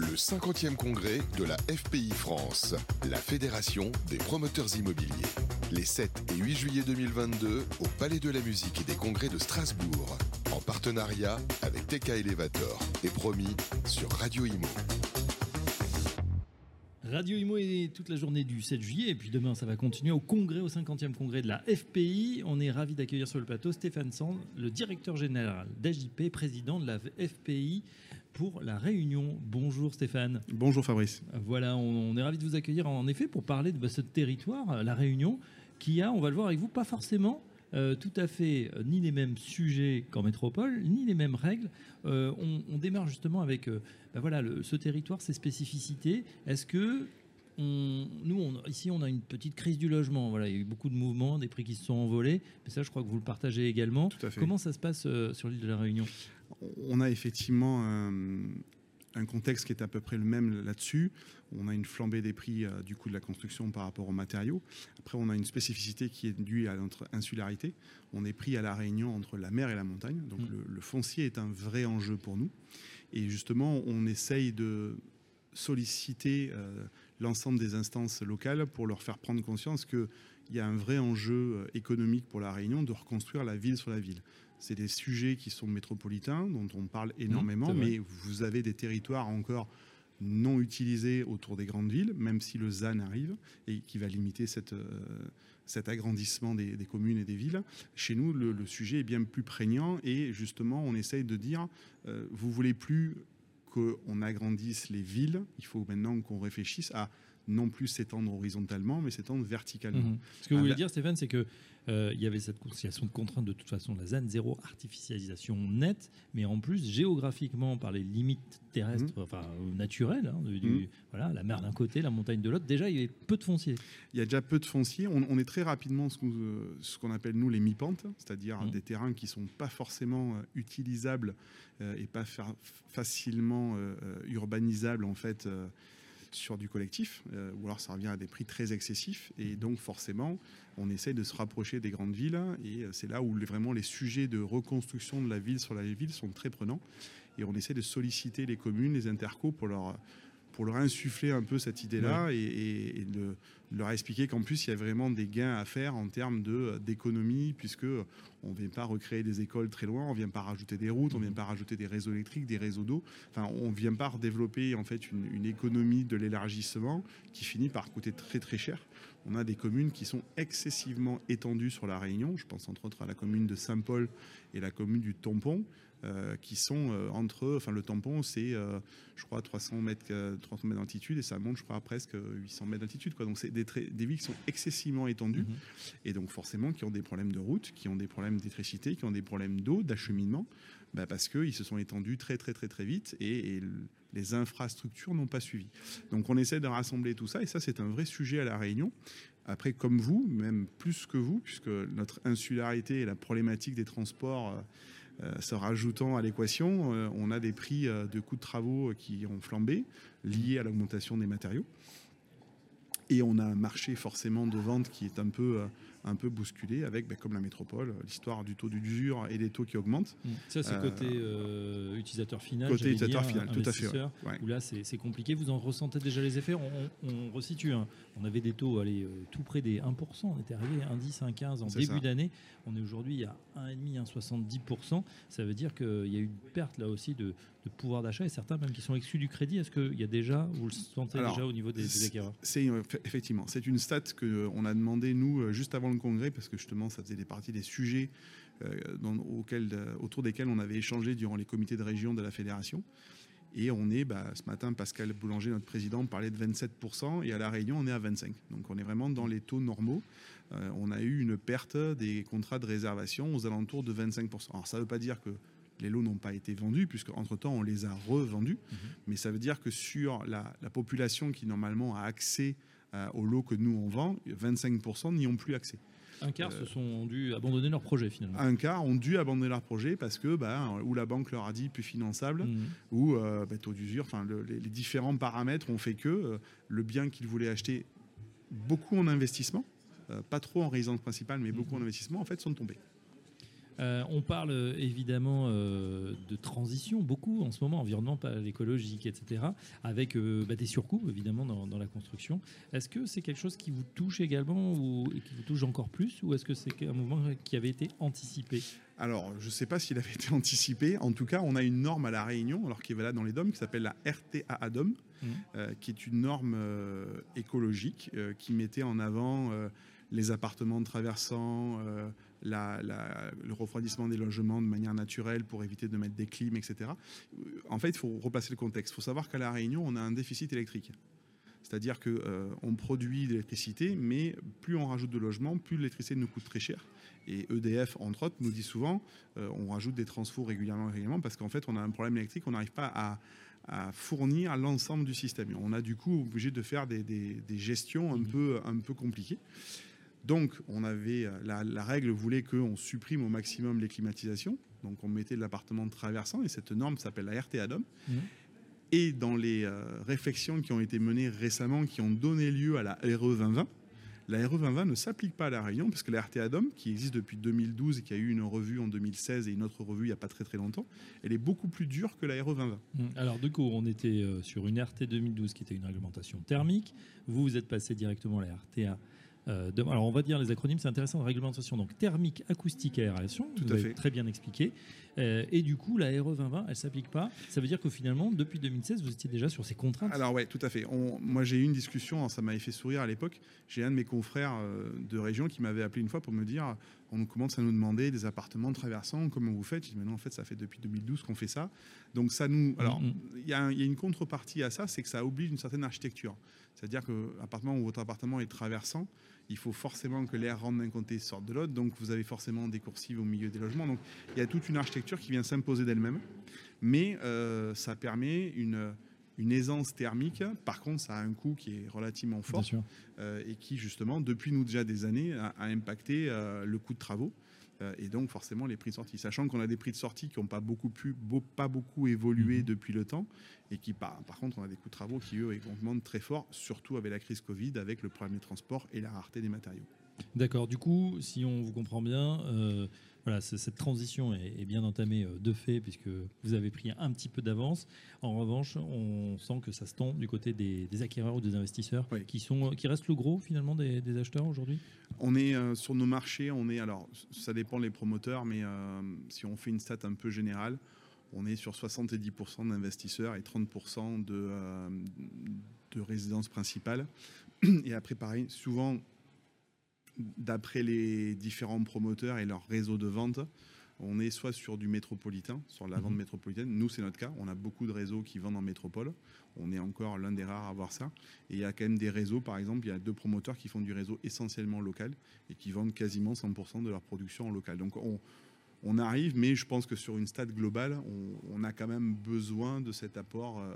Le 50e congrès de la FPI France, la Fédération des promoteurs immobiliers. Les 7 et 8 juillet 2022 au Palais de la Musique et des Congrès de Strasbourg, en partenariat avec TK Elevator et promis sur Radio Imo. Radio Imo est toute la journée du 7 juillet et puis demain ça va continuer au congrès, au 50e congrès de la FPI. On est ravi d'accueillir sur le plateau Stéphane Sand, le directeur général d'AJP, président de la FPI pour la Réunion. Bonjour Stéphane. Bonjour Fabrice. Voilà, on, est ravi de vous accueillir en effet pour parler de ce territoire, la Réunion, qui a, on va le voir avec vous, pas forcément euh, tout à fait euh, ni les mêmes sujets qu'en métropole, ni les mêmes règles. Euh, on, démarre justement avec ben voilà, ce territoire, ses spécificités. Est-ce que nous, ici, on a une petite crise du logement. Voilà, il y a eu beaucoup de mouvements, des prix qui se sont envolés. Mais ça, je crois que vous le partagez également. Tout à fait. Comment ça se passe sur l'île de la Réunion? On a effectivement un contexte qui est à peu près le même là-dessus. On a une flambée des prix euh, du coût de la construction par rapport aux matériaux. Après, on a une spécificité qui est due à notre insularité. On est pris à la réunion entre la mer et la montagne. Donc mm. le, foncier est un vrai enjeu pour nous. Et justement, on essaye de solliciter euh, l'ensemble des instances locales pour leur faire prendre conscience qu'il y a un vrai enjeu euh, économique pour la Réunion de reconstruire la ville sur la ville. C'est des sujets qui sont métropolitains, dont on parle mmh, énormément, mais vous avez des territoires encore non utilisés autour des grandes villes, même si le ZAN arrive et qui va limiter cette, euh, cet agrandissement des, communes et des villes. Chez nous, le, sujet est bien plus prégnant et justement, on essaye de dire, euh, vous voulez plus qu'on agrandisse les villes, il faut maintenant qu'on réfléchisse à non plus s'étendre horizontalement, mais s'étendre verticalement. Mhm. Ce que vous voulez dire, Stéphane, c'est qu'il euh, il y avait cette conciliation de contraintes de toute façon, la ZAN zéro artificialisation nette, mais en plus géographiquement par les limites terrestres, mhm. enfin euh, naturelles, hein, mhm. voilà, la mer d'un côté, la montagne de l'autre. Déjà, il y avait peu de foncier. Il y a déjà peu de foncier. On, est très rapidement ce qu'on appelle nous les mi-pentes, c'est-à-dire des terrains qui sont pas forcément euh, utilisables et pas facilement urbanisables en fait sur du collectif, euh, ou alors ça revient à des prix très excessifs. Et donc forcément, on essaie de se rapprocher des grandes villes, et euh, c'est là où vraiment les sujets de reconstruction de la ville sur la ville sont très prenants. Et on essaie de solliciter les communes, les intercos pour leur pour leur insuffler un peu cette idée-là et, de leur expliquer qu'en plus il y a vraiment des gains à faire en termes de d'économie puisque on vient pas recréer des écoles très loin, on vient pas rajouter des routes, on vient pas rajouter des réseaux électriques, des réseaux d'eau. Enfin, on vient pas développer en fait une, une économie de l'élargissement qui finit par coûter très très cher. On a des communes qui sont excessivement étendues sur la Réunion. Je pense entre autres à la commune de Saint-Paul et la commune du Tampon. Euh, qui sont euh, entre, enfin le tampon c'est euh, je crois 300 mètres, 300 mètres d'altitude et ça monte je crois presque 800 mètres d'altitude quoi. Donc c'est des, des villes qui sont excessivement étendues mhm. et donc forcément qui ont des problèmes de route, qui ont des problèmes d'électricité, qui ont des problèmes d'eau, d'acheminement, bah parce qu'ils se sont étendus très très très très vite et, et les infrastructures n'ont pas suivi. Donc on essaie de rassembler tout ça et ça c'est un vrai sujet à la Réunion. Après, comme vous, même plus que vous, puisque notre insularité et la problématique des transports euh, se rajoutant à l'équation, euh, on a des prix euh, de coûts de travaux qui ont flambé, liés à l'augmentation des matériaux. Et on a un marché forcément de vente qui est un peu un peu bousculé avec, ben, comme la métropole, l'histoire du taux d'usure et des taux qui augmentent. Mmh. Ça, c'est côté euh, utilisateur final. Côté utilisateur final, tout à fait. Où là, c'est compliqué. Vous en ressentez déjà les effets? On, resitue. Hein. On avait des taux allez, euh, tout près des 1%. On était arrivé à 1,10, 1,15 en début d'année. On est aujourd'hui à 1,5, 1,70%. Ça veut dire qu'il y a eu une perte là aussi de, pouvoir d'achat et certains même qui sont exclus du crédit. Est-ce qu'il y a déjà, vous le sentez déjà au niveau des, des acquéreurs? C'est effectivement, c'est une stat qu'on a demandé nous juste avant le congrès parce que justement ça faisait des parties des sujets euh, auxquels, euh, autour desquels on avait échangé durant les comités de région de la fédération. Et on est, bah, ce matin, Pascal Boulanger, notre président, parlait de 27%, et à La Réunion, on est à 25%. Donc on est vraiment dans les taux normaux. Euh, on a eu une perte des contrats de réservation aux alentours de 25%. Alors ça ne veut pas dire que les lots n'ont pas été vendus, puisque entre-temps, on les a revendus, mhm. mais ça veut dire que sur la, la population qui normalement a accès aux lots que nous on vend, 25% n'y ont plus accès. Un quart se sont dû abandonner leur projet finalement. Un quart ont dû abandonner leur projet parce que bah, ou la banque leur a dit plus finançable mmh. ou euh, bah, taux d'usure. Enfin, les, différents paramètres ont fait que euh, le bien qu'ils voulaient acheter beaucoup en investissement, euh, pas trop en résidence principale, mais beaucoup en mmh. investissement, en fait, sont tombés. Euh, on parle euh, évidemment euh, de transition beaucoup en ce moment, environnement écologique, etc., avec bah, des surcoûts évidemment dans, la construction. Est-ce que c'est quelque chose qui vous touche également ou qui vous touche encore plus, ou est-ce que c'est un mouvement qui avait été anticipé? Alors, je ne sais pas s'il avait été anticipé. En tout cas, on a une norme à La Réunion, alors qui est valable dans les DOM, qui s'appelle la RTA DOM, mmh. qui est une norme écologique qui mettait en avant les appartements traversants, le refroidissement des logements de manière naturelle pour éviter de mettre des clims, etc. En fait, il faut repasser le contexte. Il faut savoir qu'à La Réunion, on a un déficit électrique. C'est-à-dire qu'on euh, produit de l'électricité, mais plus on rajoute de logements, plus l'électricité nous coûte très cher. Et EDF, entre autres, nous dit souvent, euh, on rajoute des transfos régulièrement, régulièrement, parce qu'en fait, on a un problème électrique, on n'arrive pas à, fournir l'ensemble du système. on a du coup obligé de faire des, des gestions un peu, un peu compliquées. Donc, on avait, euh, la, règle voulait qu'on supprime au maximum les climatisations. Donc, on mettait de l'appartement traversant, et cette norme s'appelle la RT ADOM. Mmh. Et dans les euh, réflexions qui ont été menées récemment, qui ont donné lieu à la RE 2020, la RE 2020 ne s'applique pas à la Réunion, parce que la RT ADOM, qui existe depuis 2012 et qui a eu une revue en 2016 et une autre revue il n'y a pas très très longtemps, elle est beaucoup plus dure que la RE 2020. Mmh. Alors, du coup, on était euh, sur une RT 2012 qui était une réglementation thermique. Vous, vous êtes passé directement à la RTA euh, alors on va dire les acronymes, c'est intéressant. Réglementation donc thermique, acoustique, aération. Tout vous à avez fait. Très bien expliqué. Euh, et du coup, la RE 2020, elle s'applique pas. Ça veut dire que finalement, depuis 2016, vous étiez déjà sur ces contraintes. Alors ouais, tout à fait. moi, j'ai eu une discussion, ça m'avait fait sourire à l'époque. J'ai un de mes confrères euh, de région qui m'avait appelé une fois pour me dire, on commence à nous demander des appartements traversants, comment vous faites? Je dis, mais non, en fait, ça fait depuis 2012 qu'on fait ça. Donc ça nous, alors mm-hmm. il y, a une contrepartie à ça, c'est que ça oblige une certaine architecture. C'est-à-dire que l'appartement où votre appartement est traversant, il faut forcément que l'air rentre d'un côté et sorte de l'autre. Donc vous avez forcément des coursives au milieu des logements. Donc il y a toute une architecture qui vient s'imposer d'elle-même. Mais euh, ça permet une, une aisance thermique. Par contre, ça a un coût qui est relativement fort euh, et qui, justement, depuis nous déjà des années, a, impacté euh, le coût de travaux. Euh, et donc forcément les prix de sortie. Sachant qu'on a des prix de sortie qui n'ont pas beaucoup, pu, pas beaucoup évolué mhm. depuis le temps, et qui par, par, contre on a des coûts de travaux qui eux augmentent très fort, surtout avec la crise Covid, avec le problème des transports et la rareté des matériaux. D'accord, du coup, si on vous comprend bien, euh, voilà, cette transition est, bien entamée euh, de fait puisque vous avez pris un petit peu d'avance. En revanche, on sent que ça se tend du côté des, acquéreurs ou des investisseurs qui, sont, qui restent le gros finalement des, acheteurs aujourd'hui? On est euh, sur nos marchés, on est, alors ça dépend des promoteurs, mais euh, si on fait une stat un peu générale, on est sur 70% d'investisseurs et 30% de, de résidences principales. Et après, pareil, souvent, d'après les différents promoteurs et leur réseau de vente, on est soit sur du métropolitain, sur la vente mhm. métropolitaine. Nous, c'est notre cas. On a beaucoup de réseaux qui vendent en métropole. On est encore l'un des rares à avoir ça. Et il y a quand même des réseaux, par exemple, il y a deux promoteurs qui font du réseau essentiellement local et qui vendent quasiment 100% de leur production en local. Donc, on, on arrive, mais je pense que sur une stade globale, on, a quand même besoin de cet apport euh,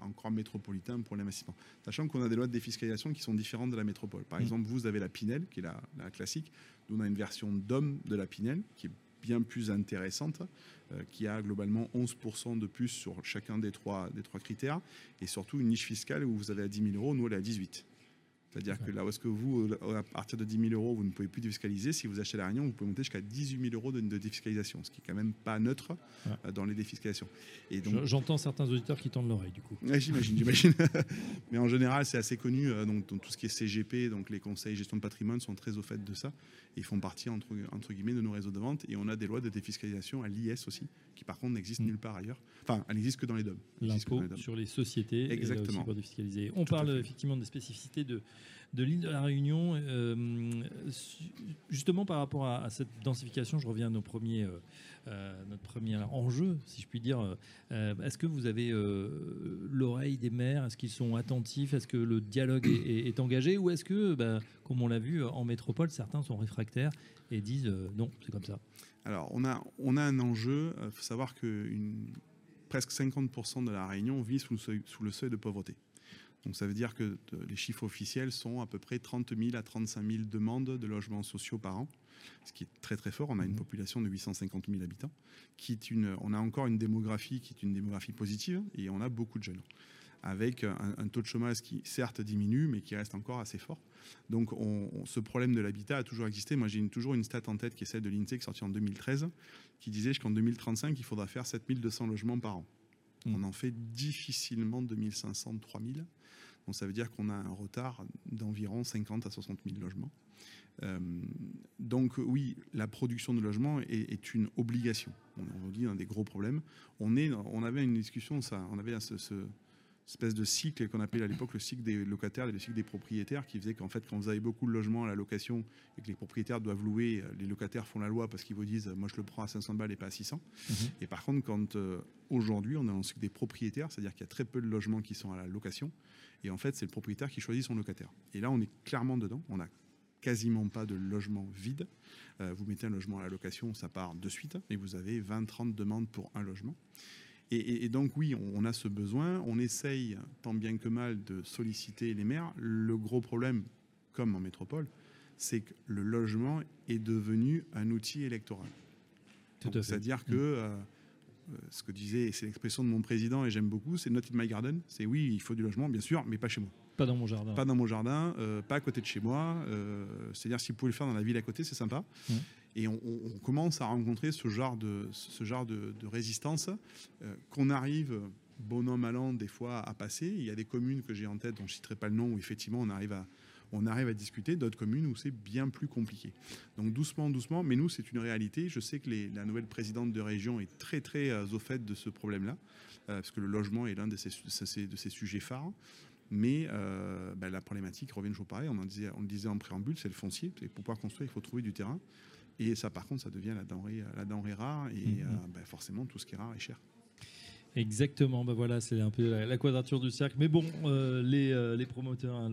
encore métropolitain pour l'investissement. Sachant qu'on a des lois de défiscalisation qui sont différentes de la métropole. Par mmh. exemple, vous avez la Pinel, qui est la, classique. Nous, on a une version DOM de la Pinel, qui est bien plus intéressante, euh, qui a globalement 11% de plus sur chacun des trois, des trois critères, et surtout une niche fiscale où vous avez à 10 000 euros, nous, elle est à 18 c'est-à-dire que là où est-ce que vous, euh, à partir de 10 000 euros, vous ne pouvez plus défiscaliser, si vous achetez la Réunion, vous pouvez monter jusqu'à 18 000 euros de, défiscalisation, ce qui est quand même pas neutre euh, dans les défiscalisations. Et donc, J'entends certains auditeurs qui tendent l'oreille, du coup. j'imagine, j'imagine. Mais en général, c'est assez connu. Euh, donc, tout ce qui est CGP, donc les conseils gestion de patrimoine, sont très au fait de ça. ils font partie, entre, entre guillemets, de nos réseaux de vente. Et on a des lois de défiscalisation à l'IS aussi, qui par contre n'existent mm. nulle part ailleurs. Enfin, elle n'existe que dans les DOM. L'impôt sur les sociétés. Exactement. On parle effectivement des spécificités de de l'île de la Réunion. Euh, justement, par rapport à, cette densification, je reviens à nos premiers, euh, euh, notre premier enjeu, si je puis dire. Est-ce que vous avez l'oreille des maires? Est-ce qu'ils sont attentifs? Est-ce que le dialogue est, engagé? Ou est-ce que, bah, comme on l'a vu en métropole, certains sont réfractaires et disent non, c'est comme ça? Alors, on a, on a un enjeu. Il faut savoir que presque 50% de la Réunion vit sous le seuil de pauvreté. Donc ça veut dire que les chiffres officiels sont à peu près 30 000 à 35 000 demandes de logements sociaux par an, ce qui est très très fort. On a une mmh. population de 850 000 habitants, qui est une, on a encore une démographie qui est une démographie positive et on a beaucoup de jeunes. avec un, taux de chômage qui certes diminue, mais qui reste encore assez fort. Donc on, ce problème de l'habitat a toujours existé. Moi j'ai toujours une stat en tête qui est celle de l'INSEE qui est sortie en 2013, qui disait qu'en 2035, il faudra faire 7200 logements par an. Mmh. On en fait difficilement 2500, 3000. Donc ça veut dire qu'on a un retard d'environ 50 à 60 000 logements. Euh, donc oui, la production de logements est, une obligation. On, on dit un des gros problèmes. On, est, on avait une discussion, ça, on avait ce espèce de cycle qu'on appelait à l'époque le cycle des locataires et le cycle des propriétaires, qui faisait qu'en fait, quand vous avez beaucoup de logements à la location et que les propriétaires doivent louer, les locataires font la loi parce qu'ils vous disent moi je le prends à 500 balles et pas à 600. Mhm. Et par contre, quand euh, aujourd'hui on est dans le cycle des propriétaires, c'est-à-dire qu'il y a très peu de logements qui sont à la location, et en fait c'est le propriétaire qui choisit son locataire. Et là on est clairement dedans, on a quasiment pas de logement vide. Euh, vous mettez un logement à la location, ça part de suite, et vous avez 20-30 demandes pour un logement. Et, donc oui, on, a ce besoin, on essaye tant bien que mal de solliciter les maires. Le gros problème, comme en métropole, c'est que le logement est devenu un outil électoral. C'est-à-dire que mm. euh, euh, ce que disait, c'est l'expression de mon président et j'aime beaucoup, c'est not in my garden. C'est oui, il faut du logement, bien sûr, mais pas chez moi. Pas dans mon jardin. Pas dans mon jardin, euh, pas à côté de chez moi. C'est-à-dire, si vous pouvez le faire dans la ville à côté, c'est sympa. Mm. Et on, commence à rencontrer ce genre de, résistance euh, qu'on arrive, bon an, mal an, des fois à passer. Il y a des communes que j'ai en tête, dont je ne citerai pas le nom, où effectivement on arrive à, à discuter d'autres communes où c'est bien plus compliqué. Donc doucement, doucement, mais nous, c'est une réalité. Je sais que la nouvelle présidente de région est très, très euh, au fait de ce problème-là, euh, parce que le logement est l'un de ses, de sujets phares. Mais ben, la problématique revient toujours pareil. On, on le disait en préambule, c'est le foncier. Pour pouvoir construire, il faut trouver du terrain. Et ça, par contre, ça devient la denrée, la denrée rare. Et mhm. euh, ben, forcément, tout ce qui est rare est cher. Exactement, ben voilà, c'est un peu la, quadrature du cercle. Mais bon, euh, les, euh, les, promoteurs hein,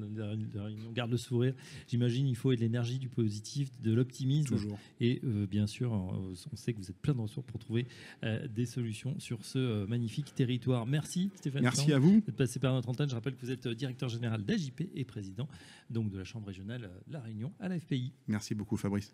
on garde le sourire. J'imagine il faut de l'énergie, du positif, de l'optimisme. Toujours. Et bien sûr, on sait que vous êtes plein de ressources pour trouver des solutions sur ce magnifique territoire. Merci Stéphane. Merci à vous d'être passé par notre antenne. Je rappelle que vous êtes directeur général d'AJP et président donc de la Chambre régionale La Réunion à la FPI. Merci beaucoup Fabrice